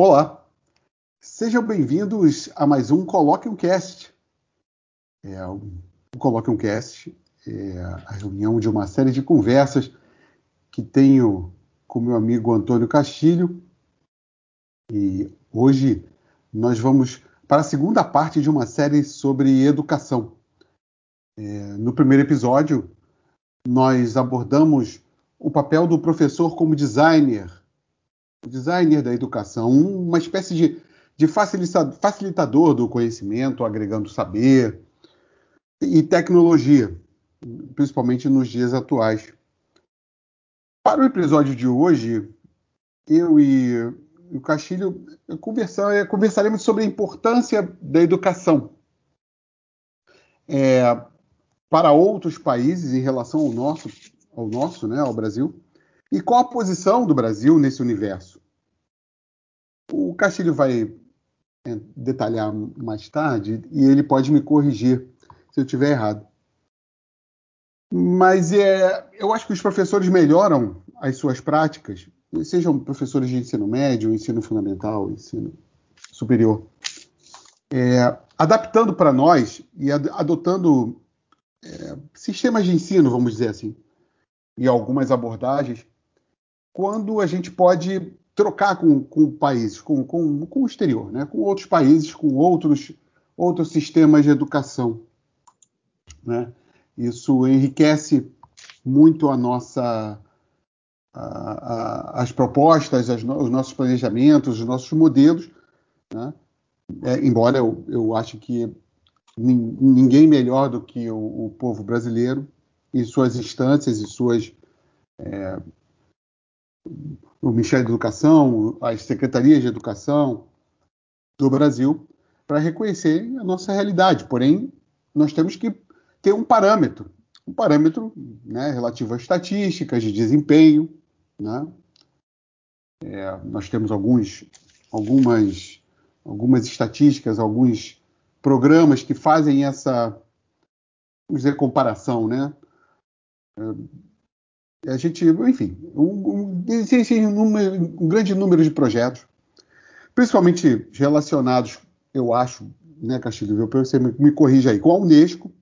Olá, sejam bem-vindos a mais um Coloque um Cast. É, o Coloque um Cast é a reunião de uma série de conversas que tenho com meu amigo Antônio Castilho. E hoje nós vamos para a segunda parte de uma série sobre educação. É, no primeiro episódio, nós abordamos o papel do professor como designer designer da educação, uma espécie de, de facilitador do conhecimento, agregando saber e tecnologia, principalmente nos dias atuais. Para o episódio de hoje, eu e o Castilho conversar, conversaremos sobre a importância da educação é, para outros países em relação ao nosso, ao nosso, né, ao Brasil e qual a posição do Brasil nesse universo? O Castilho vai é, detalhar mais tarde e ele pode me corrigir se eu estiver errado. Mas é, eu acho que os professores melhoram as suas práticas, sejam professores de ensino médio, ensino fundamental, ensino superior, é, adaptando para nós e adotando é, sistemas de ensino, vamos dizer assim, e algumas abordagens quando a gente pode trocar com, com países, com, com, com o exterior, né? com outros países, com outros, outros sistemas de educação. Né? Isso enriquece muito a nossa, a, a, as propostas, as, os nossos planejamentos, os nossos modelos, né? é, embora eu, eu acho que ninguém melhor do que o, o povo brasileiro e suas instâncias e suas é, o Ministério da Educação, as secretarias de educação do Brasil, para reconhecer a nossa realidade. Porém, nós temos que ter um parâmetro, um parâmetro né, relativo a estatísticas de desempenho. Né? É, nós temos alguns, algumas, algumas estatísticas, alguns programas que fazem essa, vamos dizer, comparação, né? É, a gente, enfim, um, um, um, um, grande número de projetos, principalmente relacionados, eu acho, né, Castilho, viu? você me, me corrija aí, com a Unesco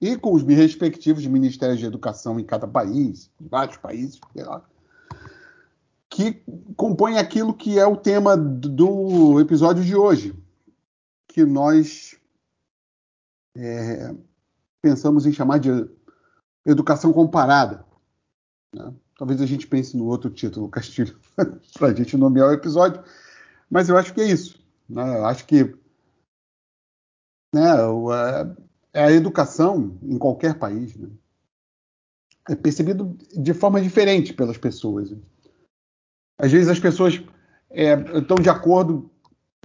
e com os respectivos ministérios de educação em cada país, em vários países, sei lá, que compõem aquilo que é o tema do episódio de hoje, que nós é, pensamos em chamar de educação comparada. Né? Talvez a gente pense no outro título, Castilho, para a gente nomear o episódio, mas eu acho que é isso. Né? Eu acho que né, é a educação em qualquer país né? é percebido de forma diferente pelas pessoas. Às vezes as pessoas é, estão de acordo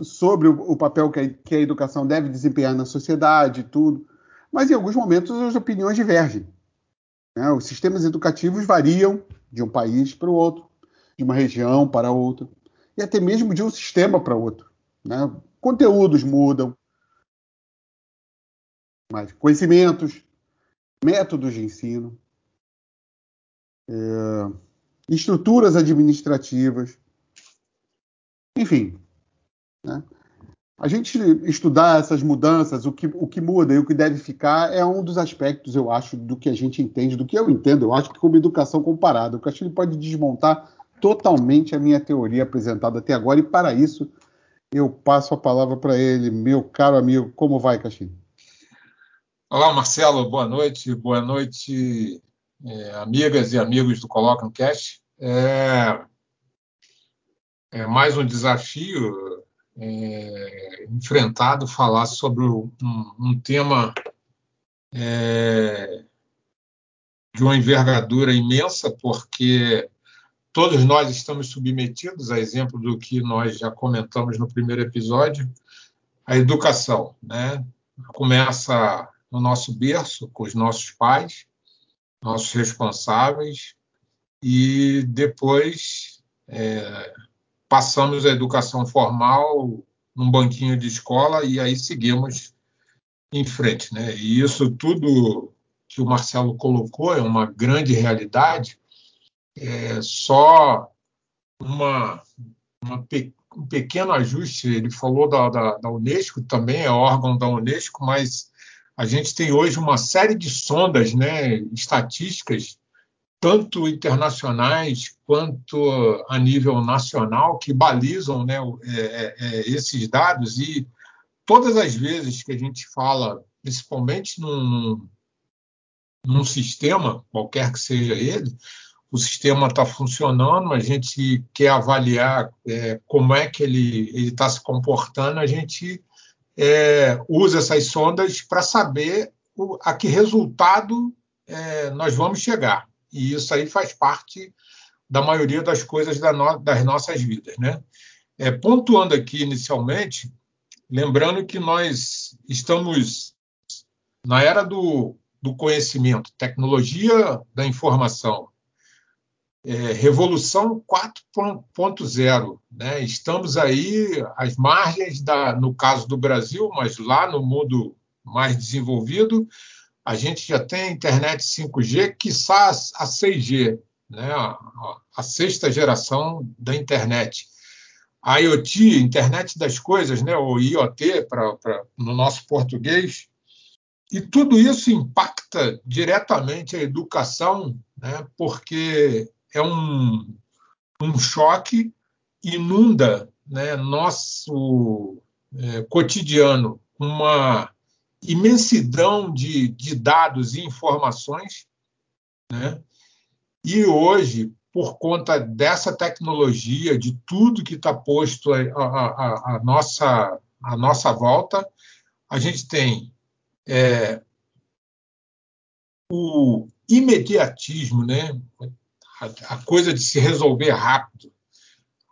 sobre o, o papel que a, que a, educação deve desempenhar na sociedade e tudo, mas em alguns momentos as opiniões divergem. Né? Os sistemas educativos variam de um país para o outro, de uma região para outra, e até mesmo de um sistema para outro. Né? Conteúdos mudam, mas conhecimentos, métodos de ensino, é, estruturas administrativas, enfim. Né? A gente estudar essas mudanças, o que, o que muda e o que deve ficar, é um dos aspectos, eu acho, do que a gente entende, do que eu entendo. Eu acho que como educação comparada, o Castilho pode desmontar totalmente a minha teoria apresentada até agora, e para isso eu passo a palavra para ele, meu caro amigo. Como vai, Castilho? Olá, Marcelo, boa noite, boa noite, é, amigas e amigos do Coloca no Cast. É, é mais um desafio é, enfrentado falar sobre um, um tema é, de uma envergadura imensa, porque todos nós estamos submetidos, a exemplo do que nós já comentamos no primeiro episódio, a educação. Né? Começa no nosso berço, com os nossos pais, nossos responsáveis, e depois é, passamos a educação formal num banquinho de escola e aí seguimos em frente. Né? E isso tudo que o Marcelo colocou é uma grande realidade, é só uma, uma um pequeno ajuste. Ele falou da, da, da, Unesco, também é órgão da Unesco, mas a gente tem hoje uma série de sondas, né, estatísticas, tanto internacionais quanto a nível nacional, que balizam né, é, é, é, esses dados. E todas as vezes que a gente fala, principalmente num, num sistema, qualquer que seja ele, o sistema está funcionando, a gente quer avaliar é, como é que ele está se comportando, a gente é, usa essas sondas para saber o, a que resultado é, nós vamos chegar. E isso aí faz parte da maioria das coisas da no, das nossas vidas. Né? É, pontuando aqui inicialmente, lembrando que nós estamos na era do, do conhecimento, tecnologia da informação é, Revolução 4.0. Né? Estamos aí às margens, da, no caso do Brasil, mas lá no mundo mais desenvolvido, a gente já tem internet 5G, quiçá a 6G, né? a, a sexta geração da internet. A IoT, Internet das Coisas, né? ou IoT, pra, pra, no nosso português, e tudo isso impacta diretamente a educação, né? porque é um, um choque, inunda né, nosso é, cotidiano uma imensidão de, de dados e informações. Né? E hoje, por conta dessa tecnologia, de tudo que está posto a, nossa, a nossa volta, a gente tem é, o imediatismo, né? a, coisa de se resolver rápido,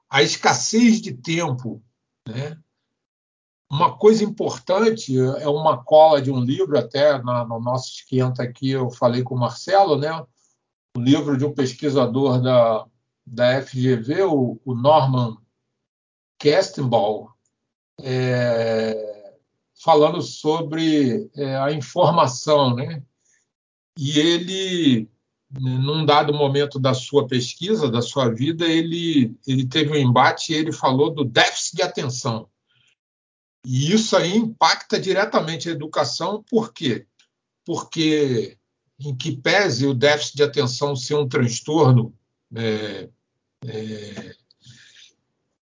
a escassez de tempo, né? Uma coisa importante é uma cola de um livro, até na, no nosso esquenta aqui eu falei com o Marcelo, né? O livro de um pesquisador da, da FGV, o, o Norman Kestenbaum, é, falando sobre é, a informação, né? E ele num dado momento da sua pesquisa, da sua vida, ele, ele teve um embate e ele falou do déficit de atenção. E isso aí impacta diretamente a educação, por quê? Porque, em que pese o déficit de atenção ser um transtorno é, é,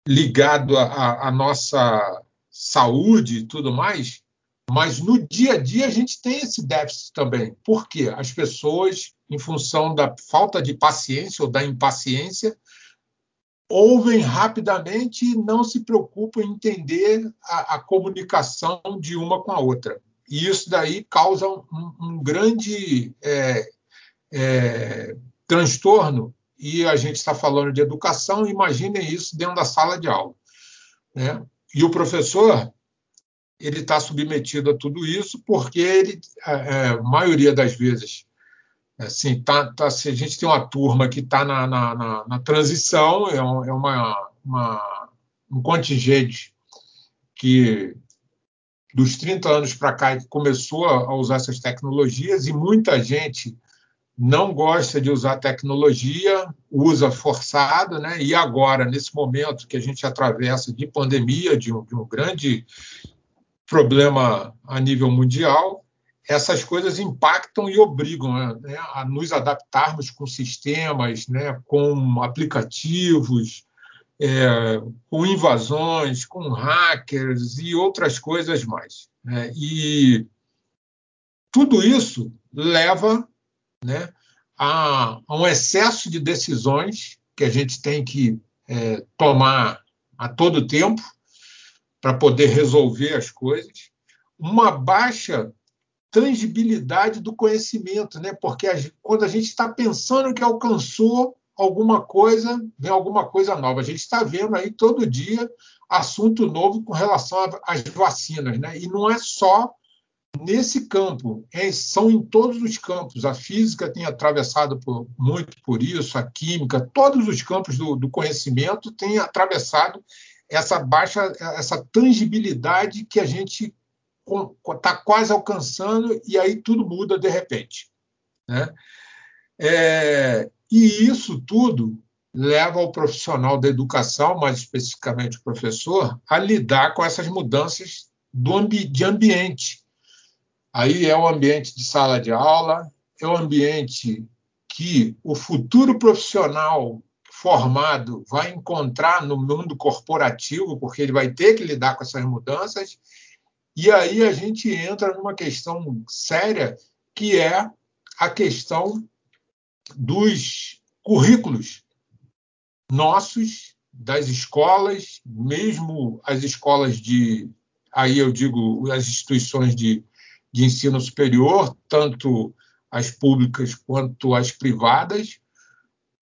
ligado à nossa saúde e tudo mais, mas no dia a dia a gente tem esse déficit também. Por quê? As pessoas em função da falta de paciência ou da impaciência, ouvem rapidamente e não se preocupam em entender a, a comunicação de uma com a outra. E isso daí causa um, um grande é, é, transtorno. E a gente está falando de educação, imaginem isso dentro da sala de aula. Né? E o professor ele está submetido a tudo isso porque ele, a, a maioria das vezes, Assim, tá, tá, se a gente tem uma turma que está na, na, na, na, transição, é, um, é uma, uma, um contingente que dos 30 anos para cá começou a usar essas tecnologias e muita gente não gosta de usar tecnologia, usa forçado, né? E agora, nesse momento que a gente atravessa de pandemia, de um, de um grande problema a nível mundial, essas coisas impactam e obrigam né, a nos adaptarmos com sistemas, né, com aplicativos, é, com invasões, com hackers e outras coisas mais. Né? E tudo isso leva né, a, a, um excesso de decisões que a gente tem que é, tomar a todo tempo para poder resolver as coisas, uma baixa tangibilidade do conhecimento, né? Porque a, quando a gente está pensando que alcançou alguma coisa, vem alguma coisa nova. A gente está vendo aí todo dia assunto novo com relação às vacinas, né? E não é só nesse campo, é, são em todos os campos. A física tem atravessado por, muito por isso, a química, todos os campos do, do conhecimento têm atravessado essa baixa, essa tangibilidade que a gente está quase alcançando e aí tudo muda de repente. Né? É, e isso tudo leva o profissional da educação, mais especificamente o professor, a lidar com essas mudanças ambi de ambiente. Aí é o ambiente de sala de aula, é o ambiente que o futuro profissional formado vai encontrar no mundo corporativo, porque ele vai ter que lidar com essas mudanças. E aí a gente entra numa questão séria, que é a questão dos currículos nossos, das escolas, mesmo as escolas de, aí eu digo, as instituições de, de ensino superior, tanto as públicas quanto as privadas,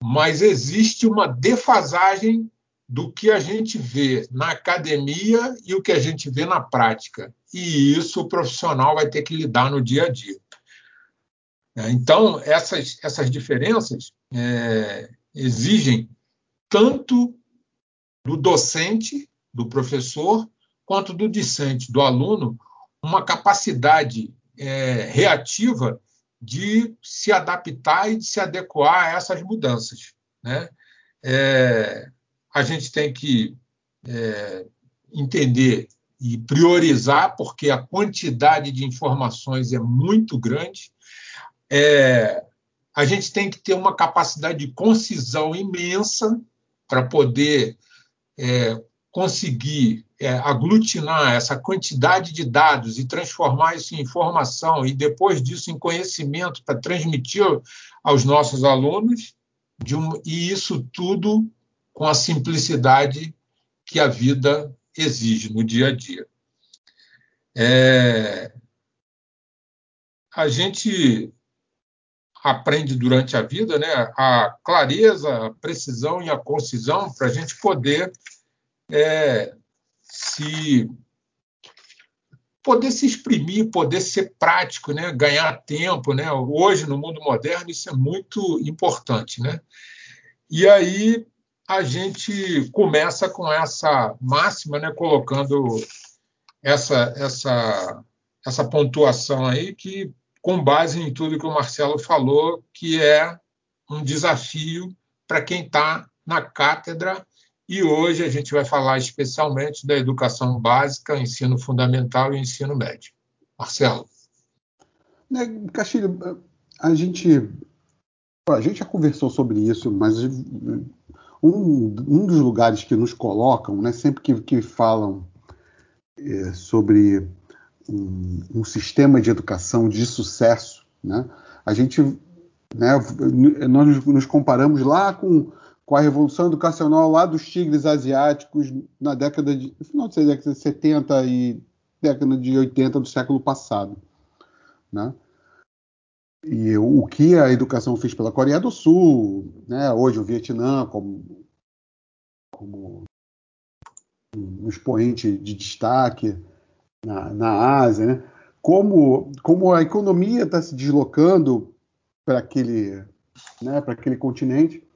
mas existe uma defasagem do que a gente vê na academia e o que a gente vê na prática. E isso o profissional vai ter que lidar no dia a dia. É, então, essas, essas diferenças é, exigem tanto do docente, do professor, quanto do discente, do aluno, uma capacidade é, reativa de se adaptar e de se adequar a essas mudanças. Né? É, a gente tem que é, entender e priorizar, porque a quantidade de informações é muito grande. É, a gente tem que ter uma capacidade de concisão imensa para poder é, conseguir é, aglutinar essa quantidade de dados e transformar isso em informação e depois disso em conhecimento para transmitir aos nossos alunos um, e isso tudo com a simplicidade que a vida exige no dia a dia. É, a gente aprende durante a vida, né? A clareza, a precisão e a concisão para a gente poder é, se poder se exprimir, poder ser prático, né? Ganhar tempo, né? Hoje no mundo moderno isso é muito importante, né? E aí a gente começa com essa máxima, né? Colocando essa essa essa pontuação aí que com base em tudo que o Marcelo falou, que é um desafio para quem está na cátedra. E hoje a gente vai falar especialmente da educação básica, ensino fundamental e ensino médio. Marcelo. Né, Castilho, a gente, a gente já conversou sobre isso, mas um, um dos lugares que nos colocam, né, sempre que, que falam é, sobre um, um, sistema de educação de sucesso, né? A gente, né, nós nos comparamos lá com, com a revolução educacional lá dos tigres asiáticos na década de final da década de 70 e década de 80 do século passado, né? E o que a educação fez pela Coreia do Sul, né? Hoje o Vietnã como como um expoente de destaque, na, na Ásia, né? como, como a economia está se deslocando para aquele, né, para aquele continente.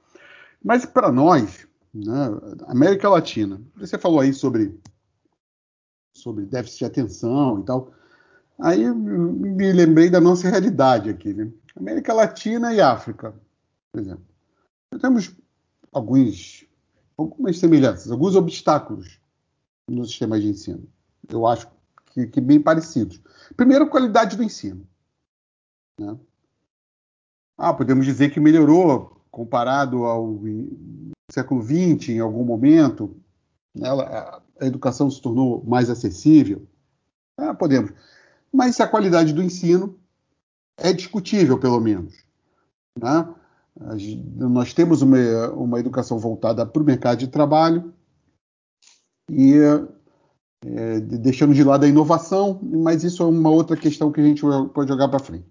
Mas para nós, né, América Latina, você falou aí sobre, sobre déficit de atenção e tal. Aí me lembrei da nossa realidade aqui, né? América Latina e África, por exemplo. Nós temos alguns, algumas semelhanças, alguns obstáculos no sistema de ensino. Eu acho que, que bem parecidos. Primeiro, qualidade do ensino. Né? Ah, podemos dizer que melhorou comparado ao século XX, em algum momento. Né? A educação se tornou mais acessível. Ah, podemos. Mas a qualidade do ensino é discutível, pelo menos. Né? Nós temos uma, uma educação voltada para o mercado de trabalho e é, deixando de lado a inovação, mas isso é uma outra questão que a gente pode jogar para frente.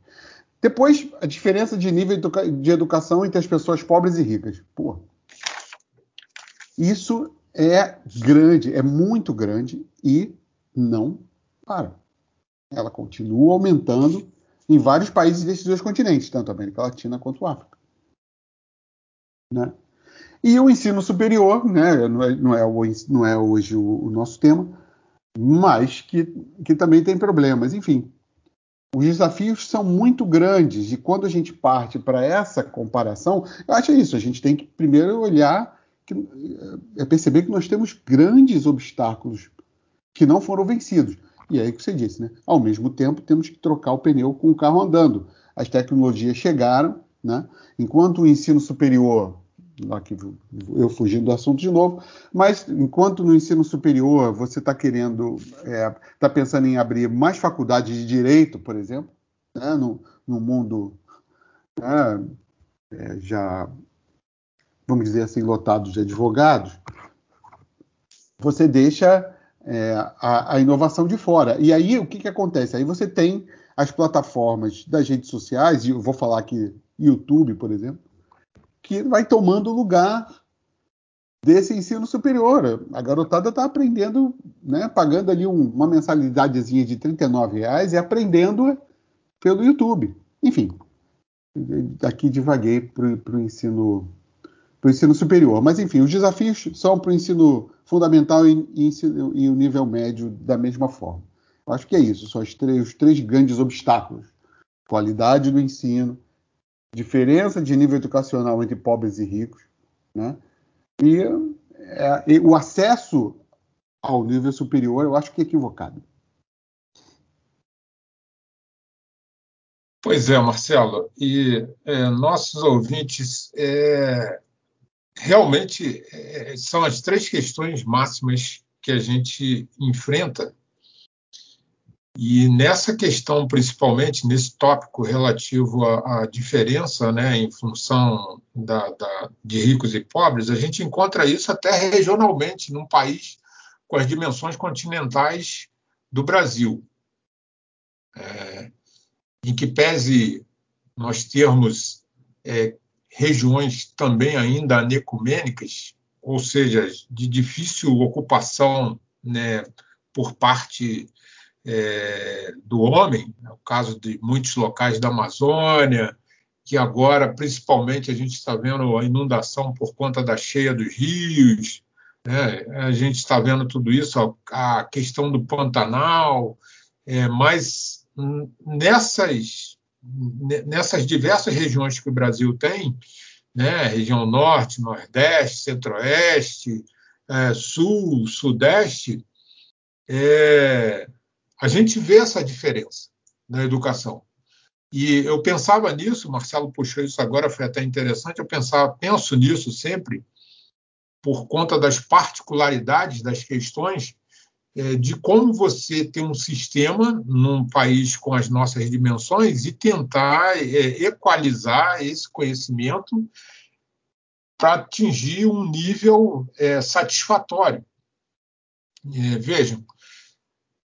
Depois, a diferença de nível de educação entre as pessoas pobres e ricas. Pô, isso é grande, é muito grande e não para. Ela continua aumentando em vários países desses dois continentes, tanto a América Latina quanto a África. Né? E o ensino superior, né, não, é, não, é, não é hoje o, o nosso tema, mas que, que também tem problemas. Enfim, os desafios são muito grandes e quando a gente parte para essa comparação, eu acho isso, a gente tem que primeiro olhar, que, é perceber que nós temos grandes obstáculos que não foram vencidos. E é aí que você disse, né? Ao mesmo tempo, temos que trocar o pneu com o carro andando. As tecnologias chegaram, né? Enquanto o ensino superior, aqui eu fugindo do assunto de novo, mas enquanto no ensino superior você está querendo, está é, tá pensando em abrir mais faculdades de direito, por exemplo, né? no, no mundo né? é, já, vamos dizer assim, lotado de advogados, você deixa é, a, a, inovação de fora. E aí o que, que acontece? Aí você tem as plataformas das redes sociais, e eu vou falar aqui YouTube, por exemplo, que vai tomando lugar desse ensino superior. A garotada está aprendendo, né, pagando ali um, uma mensalidadezinha de R$ reais e aprendendo pelo YouTube. Enfim, aqui divaguei para o ensino, ensino superior. Mas, enfim, os desafios são para o ensino fundamental e, e, e, o nível médio da mesma forma. Eu acho que é isso, são os três, os três grandes obstáculos. Qualidade do ensino, diferença de nível educacional entre pobres e ricos, né? E, é, e o acesso ao nível superior, eu acho que é equivocado. Pois é, Marcelo, e é, nossos ouvintes é, realmente é, são as três questões máximas que a gente enfrenta. E nessa questão, principalmente, nesse tópico relativo à, à diferença né, em função da, da, de ricos e pobres, a gente encontra isso até regionalmente, num país com as dimensões continentais do Brasil. É, em que pese nós termos é, regiões também ainda anecumênicas, ou seja, de difícil ocupação né, por parte é, do homem, é o caso de muitos locais da Amazônia, que agora, principalmente, a gente está vendo a inundação por conta da cheia dos rios, né? a gente está vendo tudo isso, a, questão do Pantanal, é, mas nessas nessas diversas regiões que o Brasil tem, né, região norte, nordeste, centro-oeste, é, sul, sudeste, é, a gente vê essa diferença na educação. E eu pensava nisso, Marcelo puxou isso agora, foi até interessante, eu pensava, penso nisso sempre, por conta das particularidades das questões de como você tem um sistema num país com as nossas dimensões e tentar é, equalizar esse conhecimento para atingir um nível é, satisfatório. É, vejam,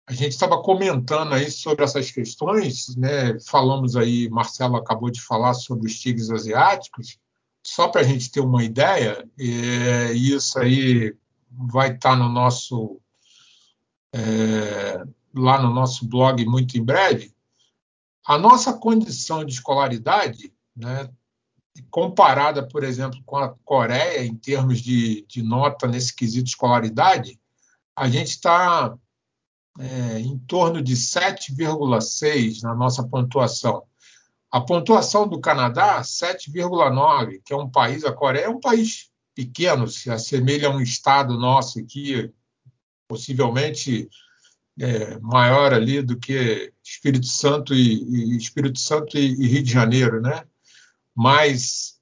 a gente estava comentando aí sobre essas questões, né? falamos aí, Marcelo acabou de falar sobre os tigres asiáticos, só para a gente ter uma ideia, é, isso aí vai estar no nosso é, lá no nosso blog muito em breve, a nossa condição de escolaridade, né, comparada, por exemplo, com a Coreia, em termos de, de nota nesse quesito de escolaridade, a gente está é, em torno de 7,6 na nossa pontuação. A pontuação do Canadá, 7,9, que é um país, a Coreia é um país pequeno, se assemelha a um estado nosso aqui, possivelmente é, maior ali do que Espírito Santo e, e Espírito Santo e, e, Rio de Janeiro, né? Mas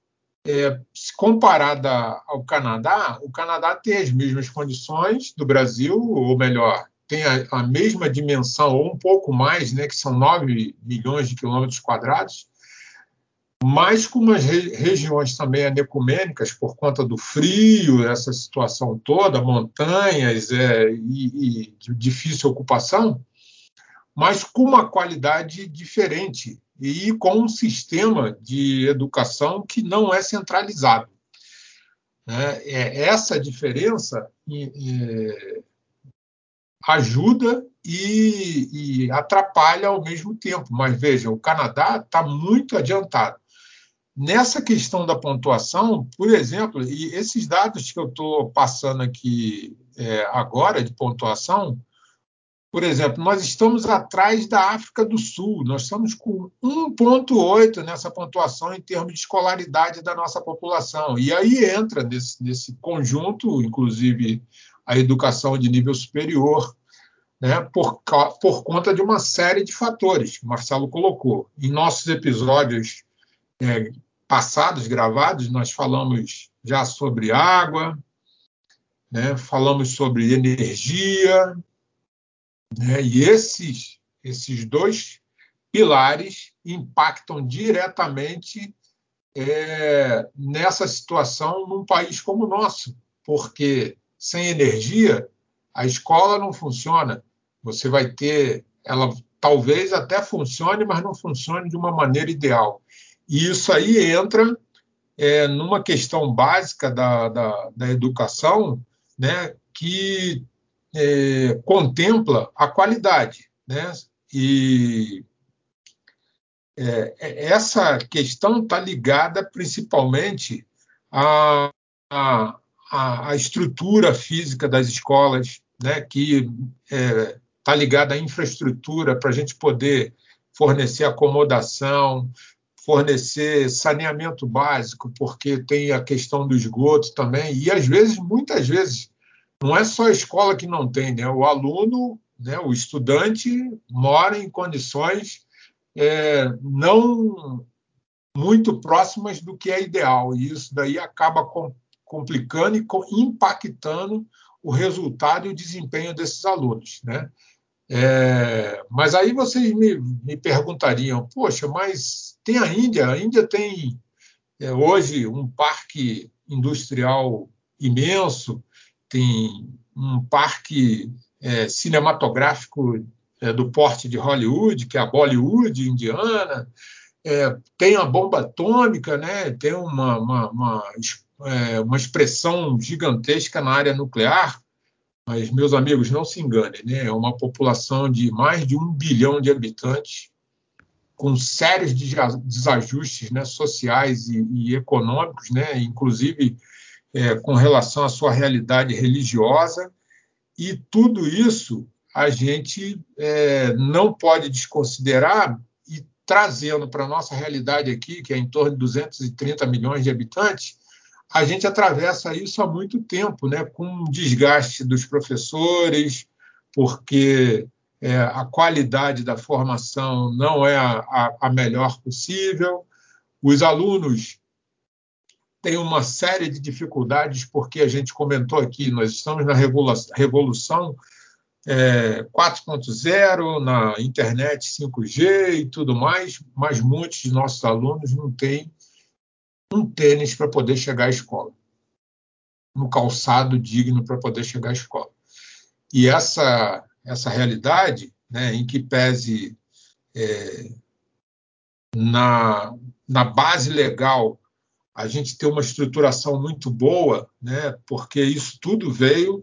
é, se comparada ao Canadá, o Canadá tem as mesmas condições do Brasil, ou melhor, tem a, a mesma dimensão ou um pouco mais, né? Que são 9 milhões de quilômetros quadrados mas com umas regiões também anecumênicas por conta do frio, essa situação toda, montanhas é, e, e difícil ocupação, mas com uma qualidade diferente e com um sistema de educação que não é centralizado. É, é essa diferença é, ajuda e, e, atrapalha ao mesmo tempo. Mas veja, o Canadá está muito adiantado. Nessa questão da pontuação, por exemplo, e esses dados que eu estou passando aqui é, agora de pontuação, por exemplo, nós estamos atrás da África do Sul, nós estamos com 1,8 nessa pontuação em termos de escolaridade da nossa população. E aí entra nesse, nesse conjunto, inclusive, a educação de nível superior, né, por, por conta de uma série de fatores que o Marcelo colocou. Em nossos episódios é, passados, gravados, nós falamos já sobre água, né, falamos sobre energia, né? E esses, esses dois pilares impactam diretamente é, nessa situação num país como o nosso, porque sem energia a escola não funciona. Você vai ter, ela talvez até funcione, mas não funcione de uma maneira ideal. E isso aí entra é, numa questão básica da, da, da educação, né, que é, contempla a qualidade. Né? E é, é essa questão está ligada principalmente à, à, à, estrutura física das escolas, né? que está é, tá ligada à infraestrutura para a gente poder fornecer acomodação, fornecer saneamento básico, porque tem a questão do esgoto também, e às vezes, muitas vezes, não é só a escola que não tem, né? O aluno, né, o estudante, mora em condições é, não muito próximas do que é ideal. E isso daí acaba com, complicando e impactando o resultado e o desempenho desses alunos. Né? É, mas aí vocês me, me, perguntariam, poxa, mas tem a Índia, a Índia tem é, hoje um parque industrial imenso, tem um parque é, cinematográfico é, do porte de Hollywood, que é a Bollywood indiana, é, tem a bomba atômica, né? tem uma, uma, uma, é, uma, expressão gigantesca na área nuclear, mas, meus amigos, não se enganem, né? é uma população de mais de um bilhão de habitantes, com sérios desajustes né, sociais e, e econômicos, né? inclusive é, com relação à sua realidade religiosa, e tudo isso a gente é, não pode desconsiderar e trazendo para a nossa realidade aqui, que é em torno de 230 milhões de habitantes, a gente atravessa isso há muito tempo, né, com desgaste dos professores, porque é, a qualidade da formação não é a, a, a melhor possível, os alunos tem uma série de dificuldades, porque a gente comentou aqui, nós estamos na revolução é, 4.0, na internet 5G e tudo mais, mas muitos de nossos alunos não têm um tênis para poder chegar à escola, um calçado digno para poder chegar à escola. E essa, essa realidade, né, em que pese é, na, na base legal a gente ter uma estruturação muito boa, né, porque isso tudo veio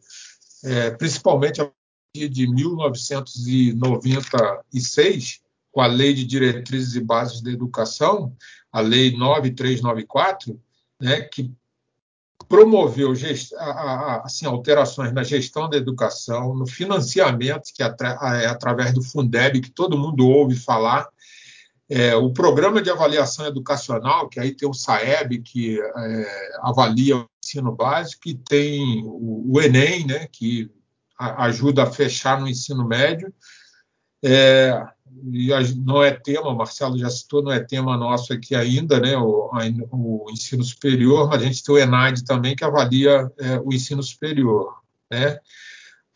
é, principalmente a partir de 1996, com a Lei de Diretrizes e Bases da Educação, a Lei 9394, né, que promoveu assim, alterações na gestão da educação, no financiamento, que é através do Fundeb, que todo mundo ouve falar, é, o programa de avaliação educacional, que aí tem o SAEB, que é, avalia o ensino básico, e tem o, o Enem, né, que a, ajuda a fechar no ensino médio. É, e não é tema, o Marcelo já citou, não é tema nosso aqui ainda, né, o, o ensino superior, mas a gente tem o ENAD também, que avalia é, o ensino superior. Né?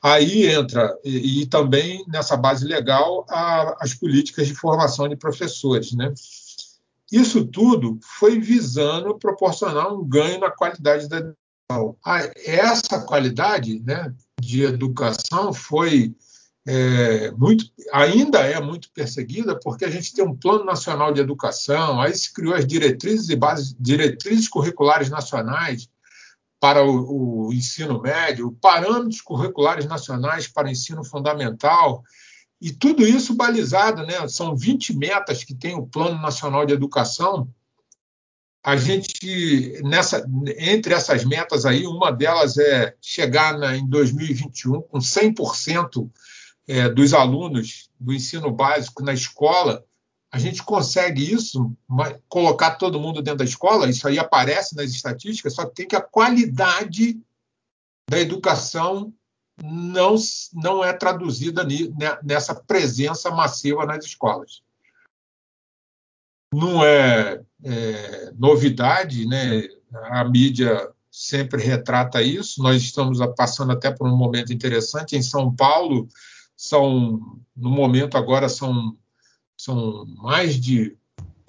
Aí entra, e, e também nessa base legal, a, as políticas de formação de professores. Né? Isso tudo foi visando proporcionar um ganho na qualidade da educação. essa qualidade né, de educação foi é, muito, ainda é muito perseguida porque a gente tem um plano nacional de educação, aí se criou as diretrizes e bases, diretrizes curriculares nacionais, para o, o, ensino médio, parâmetros curriculares nacionais para o ensino fundamental, e tudo isso balizado, né? São 20 metas que tem o Plano Nacional de Educação. A gente, nessa, entre essas metas aí, uma delas é chegar na, em 2021 com 100% é, dos alunos do ensino básico na escola, a gente consegue isso, colocar todo mundo dentro da escola, isso aí aparece nas estatísticas, só que tem que a qualidade da educação não, não é traduzida nessa presença massiva nas escolas. Não é, é novidade, né? a mídia sempre retrata isso. Nós estamos passando até por um momento interessante. Em São Paulo, são no momento agora são, são mais de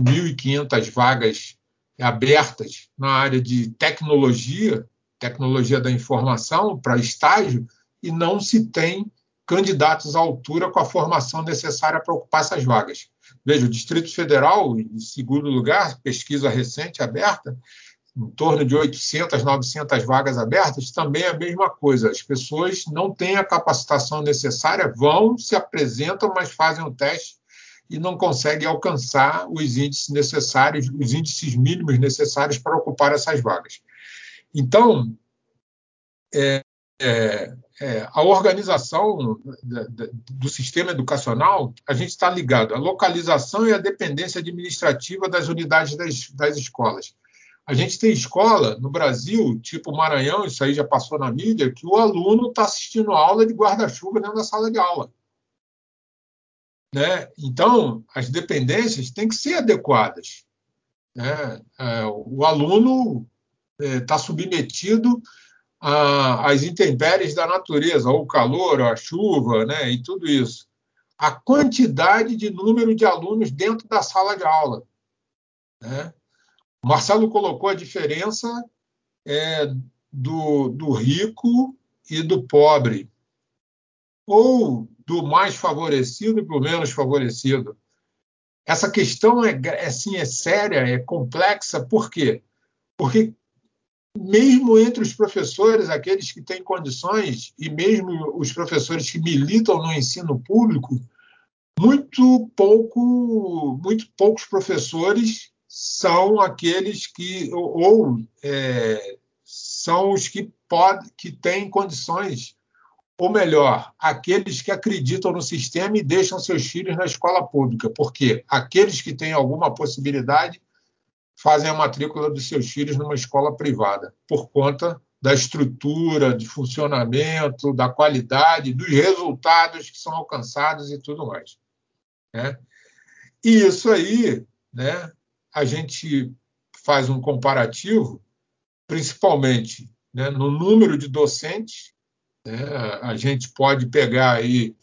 1.500 vagas abertas na área de tecnologia, tecnologia da informação para estágio, e não se tem candidatos à altura com a formação necessária para ocupar essas vagas. Veja, o Distrito Federal, em segundo lugar, pesquisa recente aberta, em torno de 800, 900 vagas abertas, também é a mesma coisa. As pessoas não têm a capacitação necessária, vão, se apresentam, mas fazem o teste e não conseguem alcançar os índices necessários, os índices mínimos necessários para ocupar essas vagas. Então, é, é, é, a organização do sistema educacional, a gente está ligado à localização e à dependência administrativa das unidades das, das escolas. A gente tem escola no Brasil, tipo Maranhão, isso aí já passou na mídia, que o aluno está assistindo aula de guarda-chuva dentro da sala de aula. Né? Então, as dependências têm que ser adequadas. Né? É, o aluno está é, submetido às intempéries da natureza, ou o calor, ou a chuva, né? e tudo isso. A quantidade de número de alunos dentro da sala de aula. Né? Marcelo colocou a diferença é, do, do rico e do pobre, ou do mais favorecido para o menos favorecido. Essa questão é, é, assim, é séria, é complexa, por quê? Porque mesmo entre os professores, aqueles que têm condições, e mesmo os professores que militam no ensino público, muito pouco, muito poucos professores são aqueles que ou é, são os que podem que têm condições ou melhor, aqueles que acreditam no sistema e deixam seus filhos na escola pública, porque aqueles que têm alguma possibilidade fazem a matrícula dos seus filhos numa escola privada, por conta da estrutura, de funcionamento, da qualidade, dos resultados que são alcançados e tudo mais. Né? E isso aí né, a gente faz um comparativo, principalmente né, no número de docentes. Né, a gente pode pegar aí,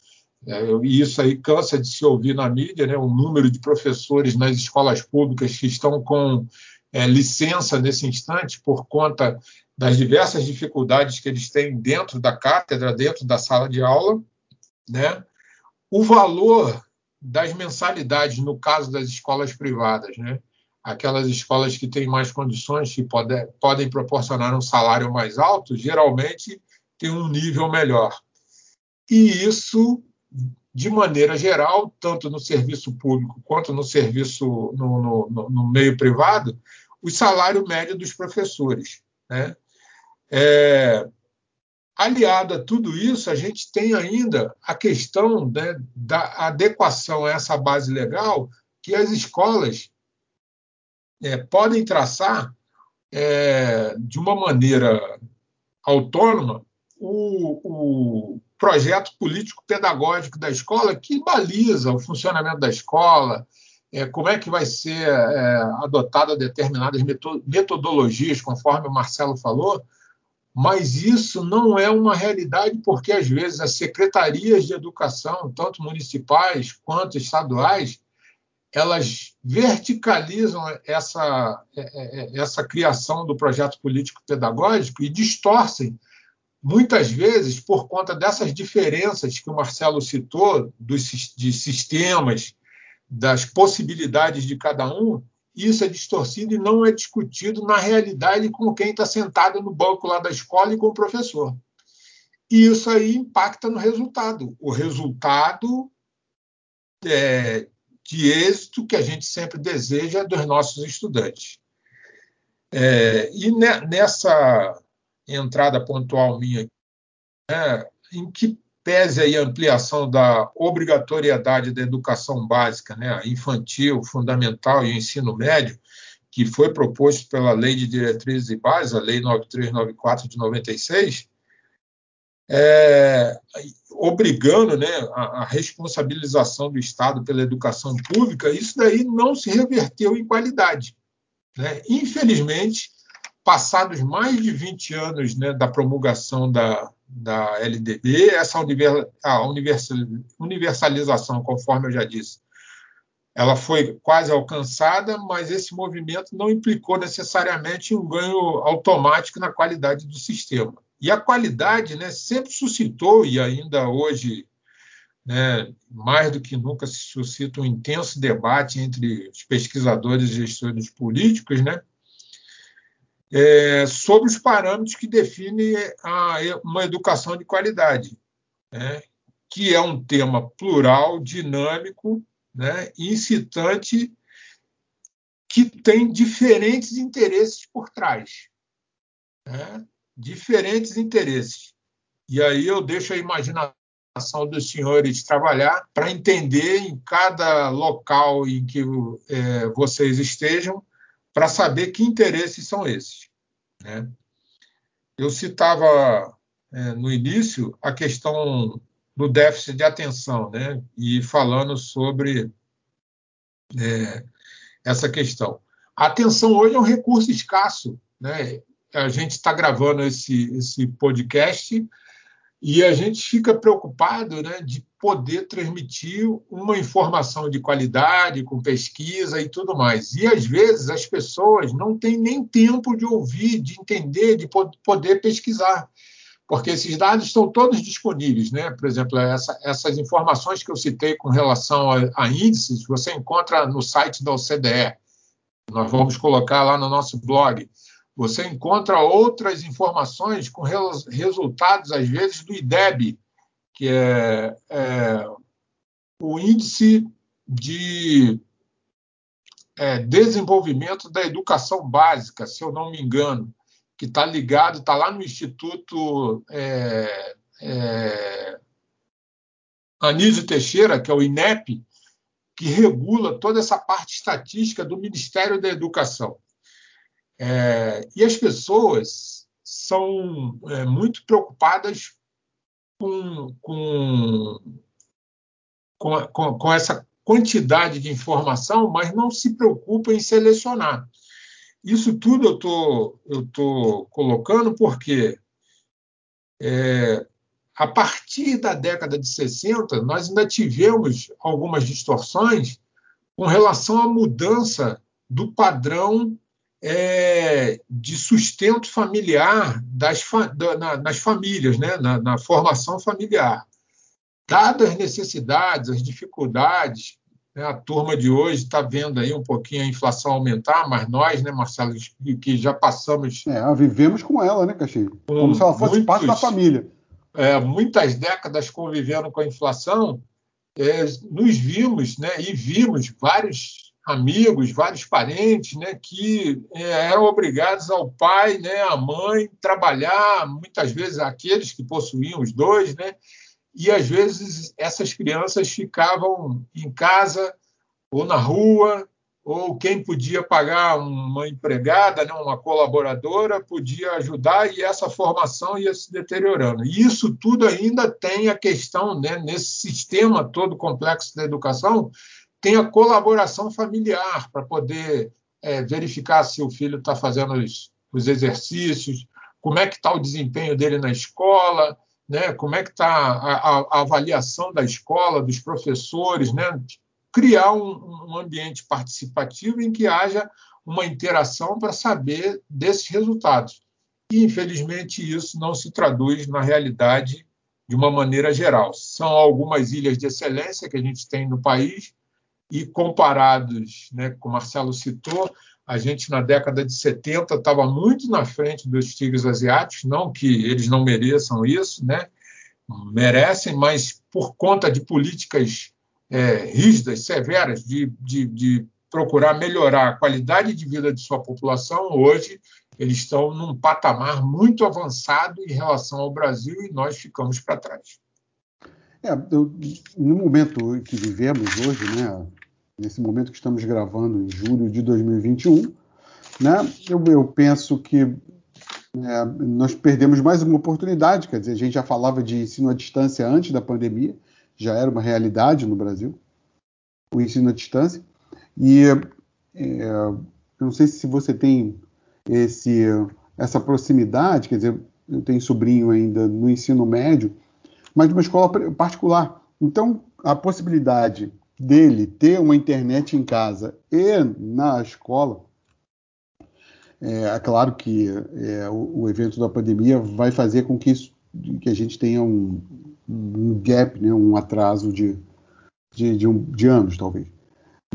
é, e isso aí cansa de se ouvir na mídia, né, o número de professores nas escolas públicas que estão com é, licença nesse instante por conta das diversas dificuldades que eles têm dentro da cátedra, dentro da sala de aula, né? O valor das mensalidades no caso das escolas privadas, né? Aquelas escolas que têm mais condições, que pode, podem proporcionar um salário mais alto, geralmente têm um nível melhor. E isso, de maneira geral, tanto no serviço público quanto no serviço no, no, no meio privado, o salário médio dos professores. Né? É, aliado a tudo isso, a gente tem ainda a questão né, da adequação a essa base legal que as escolas é, podem traçar é, de uma maneira autônoma o, o projeto político-pedagógico da escola que baliza o funcionamento da escola, é, como é que vai ser é, adotada determinadas metodologias, conforme o Marcelo falou, mas isso não é uma realidade porque, às vezes, as secretarias de educação, tanto municipais quanto estaduais, elas verticalizam essa, é, é, é, essa criação do projeto político-pedagógico e distorcem, muitas vezes, por conta dessas diferenças que o Marcelo citou, dos, de sistemas, das possibilidades de cada um, isso é distorcido e não é discutido na realidade com quem está sentado no banco lá da escola e com o professor. E isso aí impacta no resultado. O resultado é, de êxito que a gente sempre deseja dos nossos estudantes. É, e nessa entrada pontual minha, né, em que pese aí a ampliação da obrigatoriedade da educação básica, né, infantil, fundamental e ensino médio, que foi proposto pela Lei de Diretrizes e Bases, a Lei 9394 de 96, é, obrigando né, a, a, responsabilização do Estado pela educação pública, isso daí não se reverteu em qualidade. Né? Infelizmente, passados mais de 20 anos né, da promulgação da, da LDB, essa universalização, conforme eu já disse, ela foi quase alcançada, mas esse movimento não implicou necessariamente um ganho automático na qualidade do sistema. E a qualidade né, sempre suscitou, e ainda hoje, né, mais do que nunca, se suscita um intenso debate entre os pesquisadores e gestores políticos, né, é, sobre os parâmetros que definem uma educação de qualidade, né, que é um tema plural, dinâmico, né, incitante, que tem diferentes interesses por trás. Né, diferentes interesses. E aí eu deixo a imaginação dos senhores trabalhar para entender em cada local em que é, vocês estejam, para saber que interesses são esses. Né? Eu citava é, no início a questão do déficit de atenção, né? e falando sobre é, essa questão. A atenção hoje é um recurso escasso. Né? A gente está gravando esse, esse podcast e a gente fica preocupado né, de poder transmitir uma informação de qualidade, com pesquisa e tudo mais. E às vezes as pessoas não têm nem tempo de ouvir, de entender, de poder pesquisar, porque esses dados estão todos disponíveis. Né? Por exemplo, essa, essas informações que eu citei com relação a, a índices, você encontra no site da OCDE. Nós vamos colocar lá no nosso blog você encontra outras informações com resultados, às vezes, do IDEB, que é, é o Índice de é, Desenvolvimento da Educação Básica, se eu não me engano, que está ligado, está lá no Instituto é, é, Anísio Teixeira, que é o INEP, que regula toda essa parte estatística do Ministério da Educação. É, e as pessoas são é, muito preocupadas com, com, com, com, essa quantidade de informação, mas não se preocupam em selecionar. Isso tudo eu tô, estou colocando porque é, a partir da década de 60, nós ainda tivemos algumas distorções com relação à mudança do padrão é, de sustento familiar das, da, na, nas famílias, né? Na, na, formação familiar. Dadas as necessidades, as dificuldades, né? a turma de hoje está vendo aí um pouquinho a inflação aumentar, mas nós, né, Marcelo, que já passamos. É, vivemos com ela, né, Caxinho? Como se ela fosse muitos, parte da família. É, muitas décadas convivendo com a inflação, é, nos vimos né, e vimos vários amigos, vários parentes, né, que é, eram obrigados ao pai, né, à mãe trabalhar, muitas vezes aqueles que possuíam os dois, né, e às vezes essas crianças ficavam em casa ou na rua, ou quem podia pagar uma empregada, né, uma colaboradora, podia ajudar e essa formação ia se deteriorando. E isso tudo ainda tem a questão, né, nesse sistema todo complexo da educação, tem a colaboração familiar para poder é, verificar se o filho está fazendo os, os, exercícios, como é que está o desempenho dele na escola, né? como é que está a, a, avaliação da escola, dos professores, né? criar um, um ambiente participativo em que haja uma interação para saber desses resultados. E, infelizmente, isso não se traduz na realidade de uma maneira geral. São algumas ilhas de excelência que a gente tem no país, e comparados, né, como Marcelo citou, a gente na década de 70 estava muito na frente dos tigres asiáticos, não que eles não mereçam isso, né? merecem, mas por conta de políticas é, rígidas, severas, de, de, de procurar melhorar a qualidade de vida de sua população, hoje eles estão num patamar muito avançado em relação ao Brasil e nós ficamos para trás. É, no momento que vivemos hoje, né, nesse momento que estamos gravando em julho de 2021, né, eu, eu penso que é, nós perdemos mais uma oportunidade, quer dizer, a gente já falava de ensino à distância antes da pandemia, já era uma realidade no Brasil, o ensino à distância, e é, eu não sei se você tem esse, essa proximidade, quer dizer, eu tenho sobrinho ainda no ensino médio, mas de uma escola particular. Então, a possibilidade dele ter uma internet em casa e na escola, é, é claro que é, o, o, evento da pandemia vai fazer com que, isso, que a gente tenha um, um gap, né, um atraso de, de, de, um, de anos, talvez.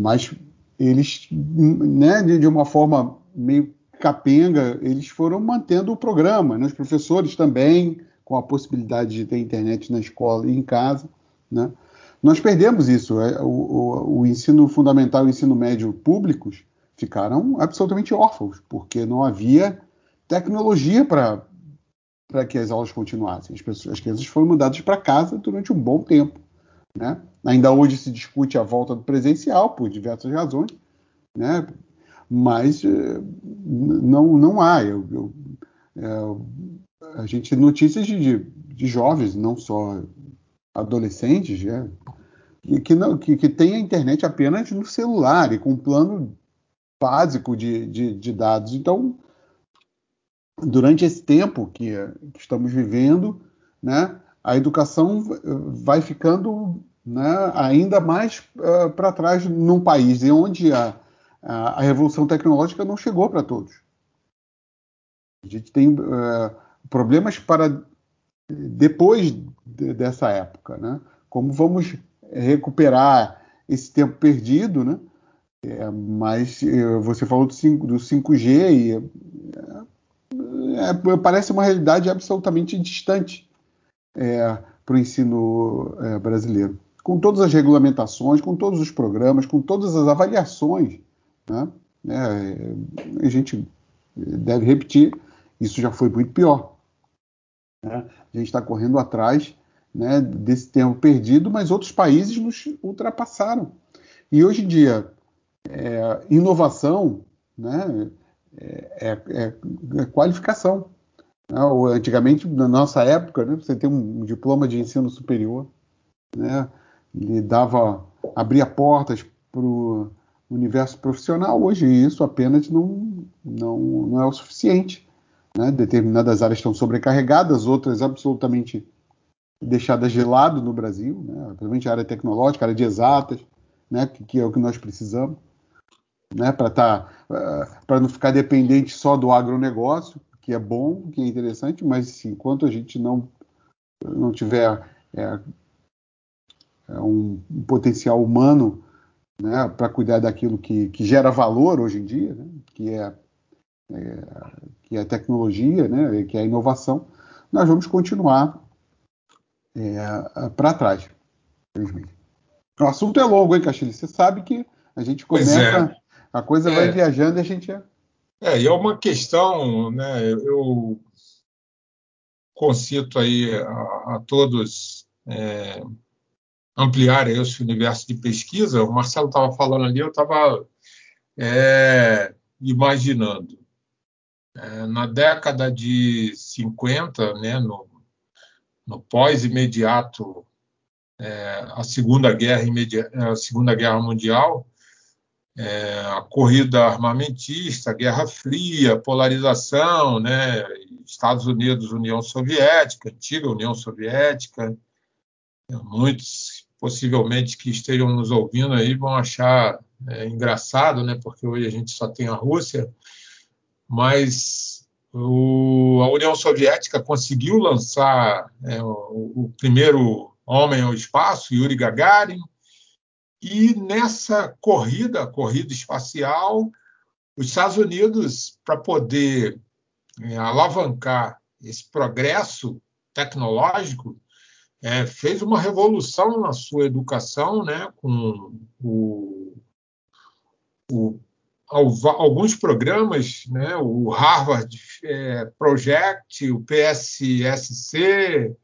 Mas eles, né, de, de uma forma meio capenga, eles foram mantendo o programa, né? os professores também, com a possibilidade de ter internet na escola e em casa. Né? Nós perdemos isso. É, o, o, o ensino fundamental e o ensino médio públicos ficaram absolutamente órfãos, porque não havia tecnologia para que as aulas continuassem. As, pessoas, as crianças foram mandadas para casa durante um bom tempo. Né? Ainda hoje se discute a volta do presencial, por diversas razões, né? mas eh, não, não há. Eu, eu, é, a gente notícias de, de, jovens, não só adolescentes, né? que, não, que, que tem a internet apenas no celular e com um plano básico de, de, de dados. Então, durante esse tempo que, que estamos vivendo, né, a educação vai ficando né, ainda mais uh, eh, para trás num país onde a, a, a revolução tecnológica não chegou para todos. A gente tem uh, problemas para depois de, dessa época, né? Como vamos recuperar esse tempo perdido, né? É, mas uh, você falou do, 5, do 5G e é, parece uma realidade absolutamente distante é, para o ensino é, brasileiro. Com todas as regulamentações, com todos os programas, com todas as avaliações né? É, a gente deve repetir, isso já foi muito pior. Né? A gente está correndo atrás né, desse tempo perdido, mas outros países nos ultrapassaram. E hoje em dia, é, inovação né, é, é, é qualificação. Né? Antigamente, na nossa época, né, você tem um diploma de ensino superior, né, ele dava, abria portas para universo profissional. Hoje isso apenas não, não, não é o suficiente. Né? Determinadas áreas estão sobrecarregadas, outras absolutamente deixadas de lado no Brasil, né? principalmente a área tecnológica, a área de exatas, né? que, que é o que nós precisamos, né? para tá, uh, não ficar dependente só do agronegócio, que é bom, que é interessante, mas enquanto a gente não, não tiver é, é um, um potencial humano né, para cuidar daquilo que, que, gera valor hoje em dia, né, que, é, que é a tecnologia, né, que é a inovação, nós vamos continuar é, para trás, infelizmente. O assunto é longo, hein, Castilho? Você sabe que a gente começa, é. a coisa vai é. viajando e a gente é. É, e é uma questão, né? Eu concito aí a, a todos é, ampliar esse universo de pesquisa, o Marcelo estava falando ali, eu estava é, imaginando. É, na década de 50, né, no, no pós-imediato é, a Segunda Guerra a Segunda Guerra Mundial, é, a corrida armamentista, a Guerra Fria, polarização, né, Estados Unidos, União Soviética, antiga União Soviética, muitos possivelmente que estejam nos ouvindo aí vão achar é, engraçado, né? Porque hoje a gente só tem a Rússia, mas o, a União Soviética conseguiu lançar é, o, o, primeiro homem ao espaço, Yuri Gagarin, e nessa corrida, corrida espacial, os Estados Unidos, para poder é, alavancar esse progresso tecnológico, é, fez uma revolução na sua educação, né, com o, o, alguns programas, né, o Harvard é, Project, o PSSC,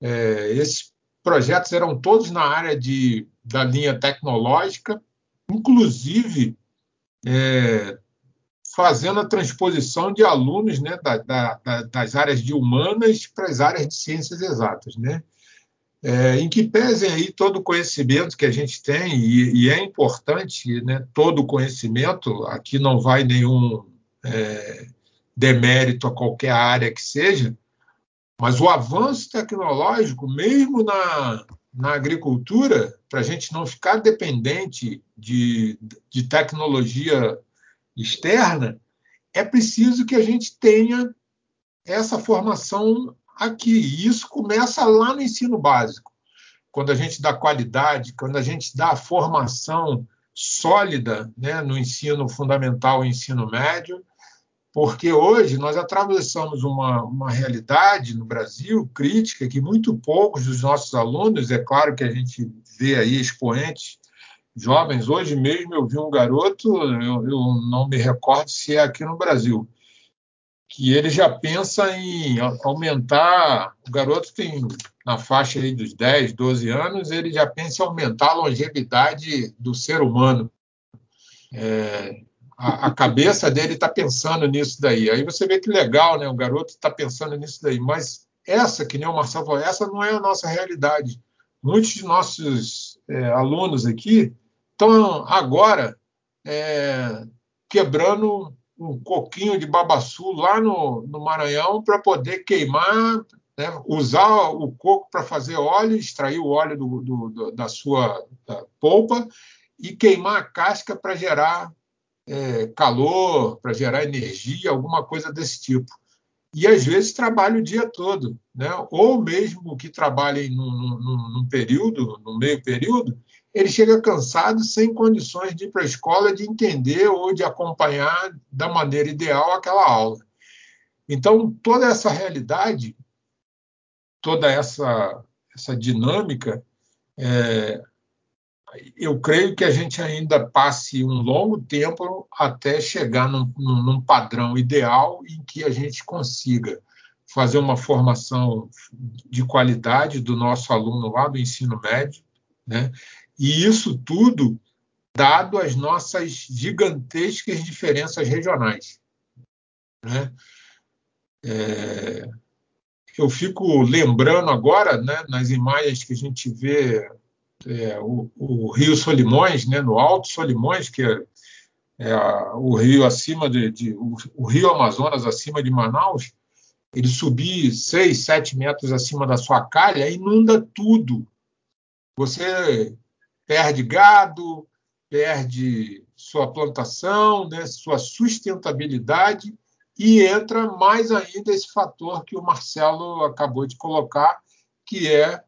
é, esses projetos eram todos na área de, da linha tecnológica, inclusive é, fazendo a transposição de alunos né, da, da, das áreas de humanas para as áreas de ciências exatas. Né? É, em que pesem aí todo o conhecimento que a gente tem, e, e é importante né, todo o conhecimento, aqui não vai nenhum é, demérito a qualquer área que seja, mas o avanço tecnológico, mesmo na, na agricultura, para a gente não ficar dependente de, de tecnologia externa, é preciso que a gente tenha essa formação aqui. E isso começa lá no ensino básico. Quando a gente dá qualidade, quando a gente dá formação sólida né, no ensino fundamental e ensino médio, porque hoje nós atravessamos uma, uma realidade no Brasil crítica que muito poucos dos nossos alunos, é claro que a gente vê aí expoentes jovens, hoje mesmo eu vi um garoto, eu, eu não me recordo se é aqui no Brasil, que ele já pensa em aumentar, o garoto tem na faixa aí dos 10, 12 anos, ele já pensa em aumentar a longevidade do ser humano. É, a, a cabeça dele está pensando nisso daí. Aí você vê que legal, né? O garoto está pensando nisso daí. Mas essa, que nem o Marcelo falou, essa não é a nossa realidade. Muitos de nossos é, alunos aqui estão agora é, quebrando um coquinho de babaçu lá no, no Maranhão para poder queimar, né, usar o coco para fazer óleo, extrair o óleo do, do, do, da sua da polpa e queimar a casca para gerar é, calor, para gerar energia, alguma coisa desse tipo. E às vezes trabalha o dia todo, né? ou mesmo que trabalhem num, num, num período, no meio período, ele chega cansado, sem condições de ir para a escola, de entender ou de acompanhar da maneira ideal aquela aula. Então, toda essa realidade, toda essa, essa dinâmica, é, eu creio que a gente ainda passe um longo tempo até chegar num, num, padrão ideal em que a gente consiga fazer uma formação de qualidade do nosso aluno lá do ensino médio, né? E isso tudo dado as nossas gigantescas diferenças regionais, né? É, eu fico lembrando agora, né, nas imagens que a gente vê é, o, o, Rio Solimões, né, no Alto Solimões, que é, é o rio acima de, de o, o, Rio Amazonas acima de Manaus, ele subir 6, 7 metros acima da sua calha, inunda tudo. Você perde gado, perde sua plantação, né, sua sustentabilidade, e entra mais ainda esse fator que o Marcelo acabou de colocar, que é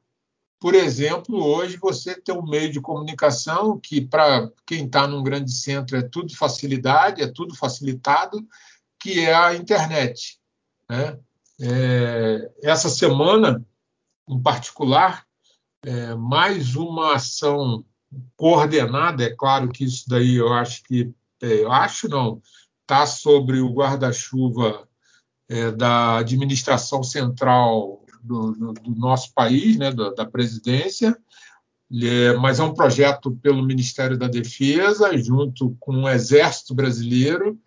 por exemplo, hoje você tem um meio de comunicação que, para quem está num grande centro, é tudo facilidade, é tudo facilitado, que é a internet. Né? É, essa semana, em particular, é, mais uma ação coordenada, é claro que isso daí eu acho que, é, eu acho não, está sobre o guarda-chuva é, da administração central do, do, nosso país, né, da, da presidência, é, mas é um projeto pelo Ministério da Defesa, junto com o Exército Brasileiro,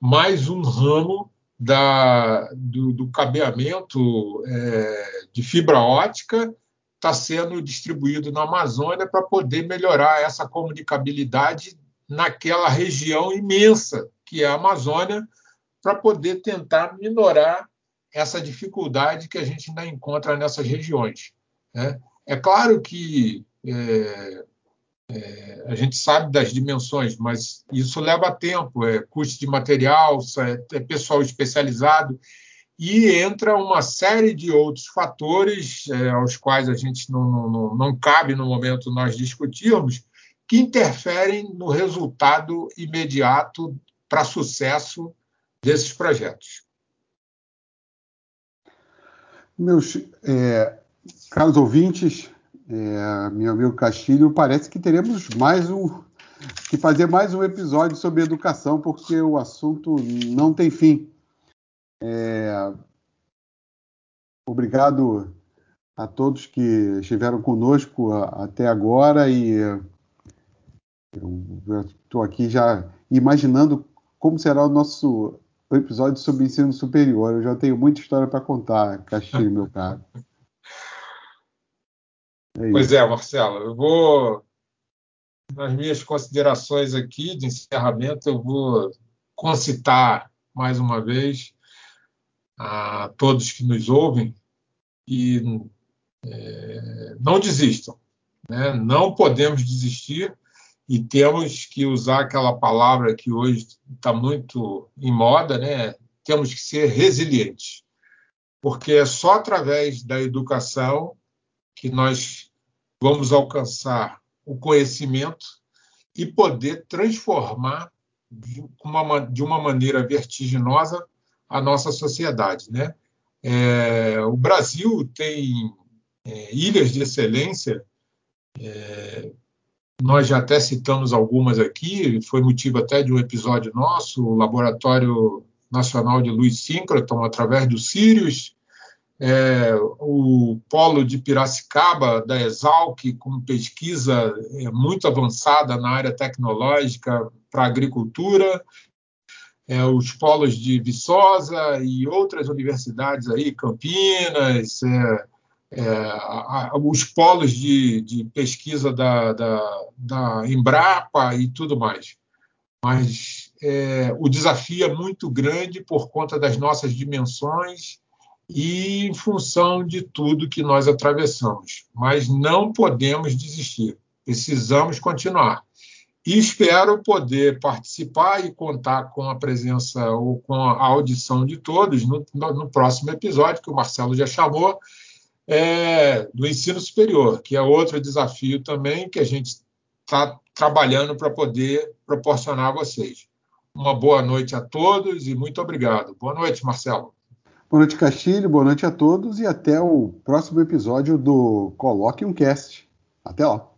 mais um ramo da, do, do cabeamento é, de fibra ótica está sendo distribuído na Amazônia para poder melhorar essa comunicabilidade naquela região imensa que é a Amazônia, para poder tentar minorar essa dificuldade que a gente ainda encontra nessas regiões. Né? É claro que é, é, a gente sabe das dimensões, mas isso leva tempo, é custo de material, é, é pessoal especializado, e entra uma série de outros fatores é, aos quais a gente não, não, não cabe no momento nós discutirmos, que interferem no resultado imediato para sucesso desses projetos. Meus é, caros ouvintes, é, meu amigo Castilho, parece que teremos mais um que fazer mais um episódio sobre educação, porque o assunto não tem fim. É, obrigado a todos que estiveram conosco até agora e eu estou aqui já imaginando como será o nosso episódio sobre ensino superior. Eu já tenho muita história para contar, Castilho, meu caro. É pois é, Marcelo, eu vou, nas minhas considerações aqui de encerramento, eu vou concitar mais uma vez a todos que nos ouvem e é, não desistam, né? não podemos desistir e temos que usar aquela palavra que hoje está muito em moda, né? temos que ser resilientes, porque é só através da educação que nós vamos alcançar o conhecimento e poder transformar de uma, de uma maneira vertiginosa a nossa sociedade. Né? É, o Brasil tem é, ilhas de excelência, é, nós já até citamos algumas aqui, foi motivo até de um episódio nosso, o Laboratório Nacional de Luz Síncroton, através do Sirius, é, o polo de Piracicaba, da Exalc, com pesquisa é, muito avançada na área tecnológica para agricultura, é, os polos de Viçosa e outras universidades aí, Campinas, é, é, a, a, os polos de, de pesquisa da, da, da, Embrapa e tudo mais. Mas é, o desafio é muito grande por conta das nossas dimensões e em função de tudo que nós atravessamos. Mas não podemos desistir, precisamos continuar. E espero poder participar e contar com a presença ou com a audição de todos no, no, no próximo episódio, que o Marcelo já chamou, é, do ensino superior, que é outro desafio também que a gente está trabalhando para poder proporcionar a vocês. Uma boa noite a todos e muito obrigado. Boa noite, Marcelo. Boa noite, Castilho. Boa noite a todos e até o próximo episódio do Coloque um Cast. Até lá.